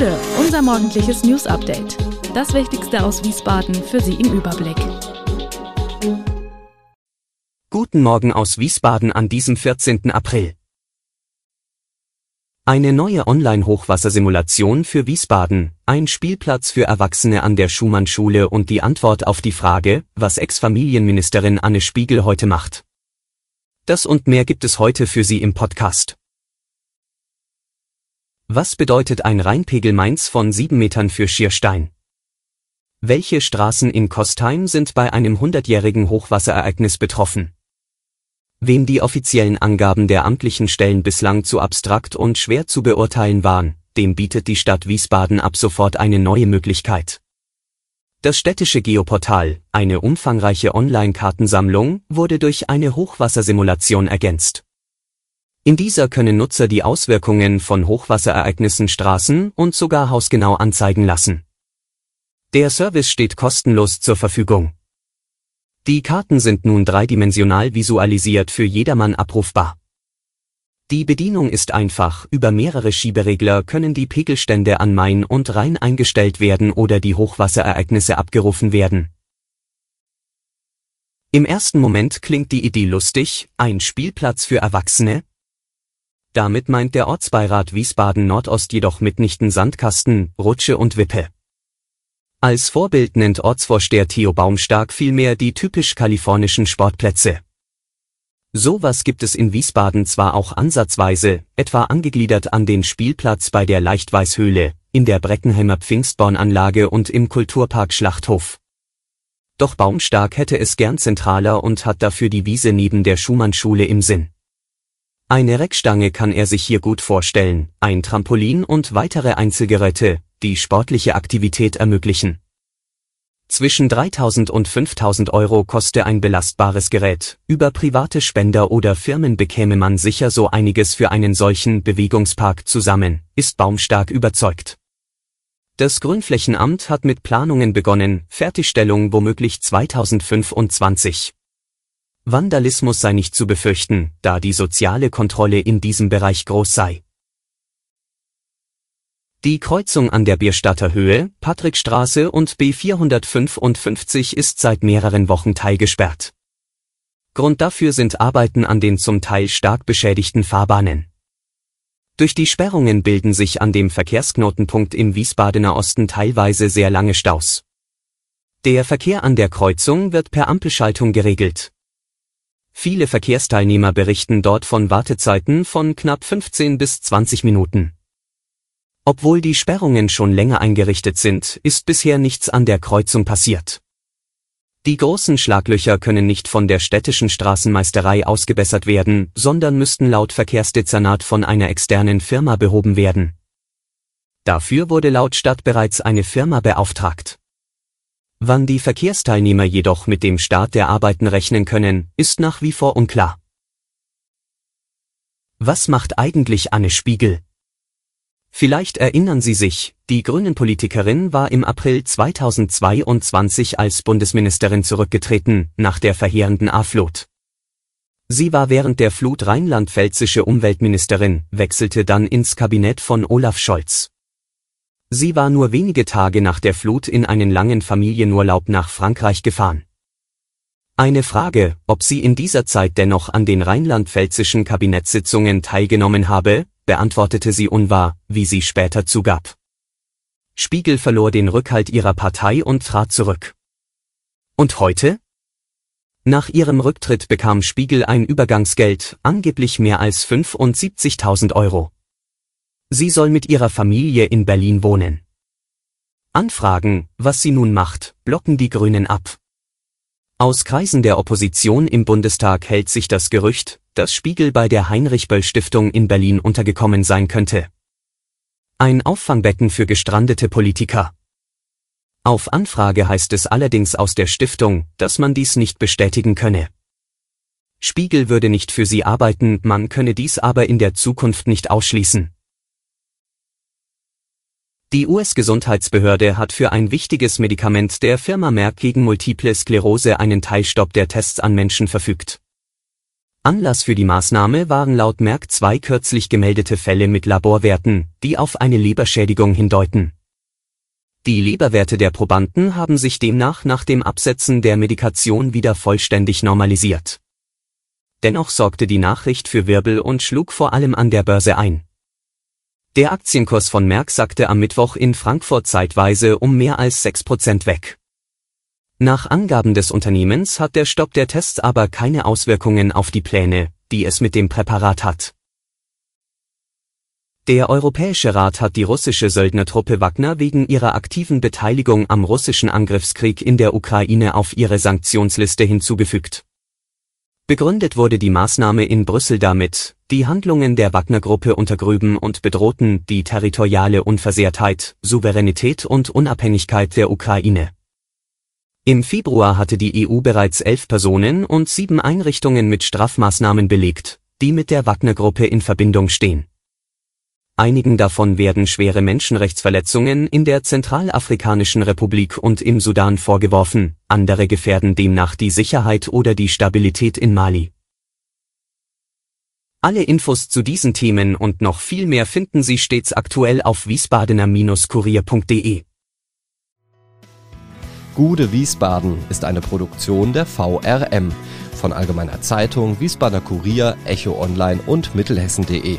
Bude, unser morgendliches News Update. Das Wichtigste aus Wiesbaden für Sie im Überblick. Guten Morgen aus Wiesbaden an diesem 14. April. Eine neue Online-Hochwassersimulation für Wiesbaden, ein Spielplatz für Erwachsene an der Schumann-Schule und die Antwort auf die Frage, was Ex-Familienministerin Anne Spiegel heute macht. Das und mehr gibt es heute für Sie im Podcast. Was bedeutet ein Rheinpegel Mainz von 7 Metern für Schierstein? Welche Straßen in Kostheim sind bei einem 100-jährigen Hochwasserereignis betroffen? Wem die offiziellen Angaben der amtlichen Stellen bislang zu abstrakt und schwer zu beurteilen waren, dem bietet die Stadt Wiesbaden ab sofort eine neue Möglichkeit. Das städtische Geoportal, eine umfangreiche Online-Kartensammlung, wurde durch eine Hochwassersimulation ergänzt. In dieser können Nutzer die Auswirkungen von Hochwasserereignissen straßen- und sogar hausgenau anzeigen lassen. Der Service steht kostenlos zur Verfügung. Die Karten sind nun dreidimensional visualisiert für jedermann abrufbar. Die Bedienung ist einfach, über mehrere Schieberegler können die Pegelstände an Main und Rhein eingestellt werden oder die Hochwasserereignisse abgerufen werden. Im ersten Moment klingt die Idee lustig, ein Spielplatz für Erwachsene, damit meint der Ortsbeirat Wiesbaden Nordost jedoch mitnichten Sandkasten, Rutsche und Wippe. Als Vorbild nennt Ortsvorsteher Theo Baumstark vielmehr die typisch kalifornischen Sportplätze. Sowas gibt es in Wiesbaden zwar auch ansatzweise, etwa angegliedert an den Spielplatz bei der Leichtweißhöhle, in der Breckenheimer Pfingstbornanlage und im Kulturpark Schlachthof. Doch Baumstark hätte es gern zentraler und hat dafür die Wiese neben der Schumannschule im Sinn. Eine Reckstange kann er sich hier gut vorstellen, ein Trampolin und weitere Einzelgeräte, die sportliche Aktivität ermöglichen. Zwischen 3000 und 5000 Euro koste ein belastbares Gerät, über private Spender oder Firmen bekäme man sicher so einiges für einen solchen Bewegungspark zusammen, ist Baumstark überzeugt. Das Grünflächenamt hat mit Planungen begonnen, Fertigstellung womöglich 2025. Vandalismus sei nicht zu befürchten, da die soziale Kontrolle in diesem Bereich groß sei. Die Kreuzung an der Bierstadter Höhe, Patrickstraße und B455 ist seit mehreren Wochen teilgesperrt. Grund dafür sind Arbeiten an den zum Teil stark beschädigten Fahrbahnen. Durch die Sperrungen bilden sich an dem Verkehrsknotenpunkt im Wiesbadener Osten teilweise sehr lange Staus. Der Verkehr an der Kreuzung wird per Ampelschaltung geregelt. Viele Verkehrsteilnehmer berichten dort von Wartezeiten von knapp 15 bis 20 Minuten. Obwohl die Sperrungen schon länger eingerichtet sind, ist bisher nichts an der Kreuzung passiert. Die großen Schlaglöcher können nicht von der städtischen Straßenmeisterei ausgebessert werden, sondern müssten laut Verkehrsdezernat von einer externen Firma behoben werden. Dafür wurde laut Stadt bereits eine Firma beauftragt. Wann die Verkehrsteilnehmer jedoch mit dem Start der Arbeiten rechnen können, ist nach wie vor unklar. Was macht eigentlich Anne Spiegel? Vielleicht erinnern Sie sich, die Grünen-Politikerin war im April 2022 als Bundesministerin zurückgetreten, nach der verheerenden A-Flut. Sie war während der Flut rheinland-pfälzische Umweltministerin, wechselte dann ins Kabinett von Olaf Scholz. Sie war nur wenige Tage nach der Flut in einen langen Familienurlaub nach Frankreich gefahren. Eine Frage, ob sie in dieser Zeit dennoch an den rheinland-pfälzischen Kabinettssitzungen teilgenommen habe, beantwortete sie unwahr, wie sie später zugab. Spiegel verlor den Rückhalt ihrer Partei und trat zurück. Und heute? Nach ihrem Rücktritt bekam Spiegel ein Übergangsgeld, angeblich mehr als 75.000 Euro. Sie soll mit ihrer Familie in Berlin wohnen. Anfragen, was sie nun macht, blocken die Grünen ab. Aus Kreisen der Opposition im Bundestag hält sich das Gerücht, dass Spiegel bei der Heinrich-Böll-Stiftung in Berlin untergekommen sein könnte. Ein Auffangbecken für gestrandete Politiker. Auf Anfrage heißt es allerdings aus der Stiftung, dass man dies nicht bestätigen könne. Spiegel würde nicht für sie arbeiten, man könne dies aber in der Zukunft nicht ausschließen. Die US-Gesundheitsbehörde hat für ein wichtiges Medikament der Firma Merck gegen multiple Sklerose einen Teilstopp der Tests an Menschen verfügt. Anlass für die Maßnahme waren laut Merck zwei kürzlich gemeldete Fälle mit Laborwerten, die auf eine Leberschädigung hindeuten. Die Leberwerte der Probanden haben sich demnach nach dem Absetzen der Medikation wieder vollständig normalisiert. Dennoch sorgte die Nachricht für Wirbel und schlug vor allem an der Börse ein. Der Aktienkurs von Merck sackte am Mittwoch in Frankfurt zeitweise um mehr als 6% weg. Nach Angaben des Unternehmens hat der Stopp der Tests aber keine Auswirkungen auf die Pläne, die es mit dem Präparat hat. Der Europäische Rat hat die russische Söldnertruppe Wagner wegen ihrer aktiven Beteiligung am russischen Angriffskrieg in der Ukraine auf ihre Sanktionsliste hinzugefügt. Begründet wurde die Maßnahme in Brüssel damit, die Handlungen der Wagner-Gruppe untergrüben und bedrohten die territoriale Unversehrtheit, Souveränität und Unabhängigkeit der Ukraine. Im Februar hatte die EU bereits elf Personen und sieben Einrichtungen mit Strafmaßnahmen belegt, die mit der Wagner-Gruppe in Verbindung stehen. Einigen davon werden schwere Menschenrechtsverletzungen in der Zentralafrikanischen Republik und im Sudan vorgeworfen, andere gefährden demnach die Sicherheit oder die Stabilität in Mali. Alle Infos zu diesen Themen und noch viel mehr finden Sie stets aktuell auf wiesbadener-kurier.de. Gude Wiesbaden ist eine Produktion der VRM von Allgemeiner Zeitung, Wiesbadener Kurier, Echo Online und Mittelhessen.de.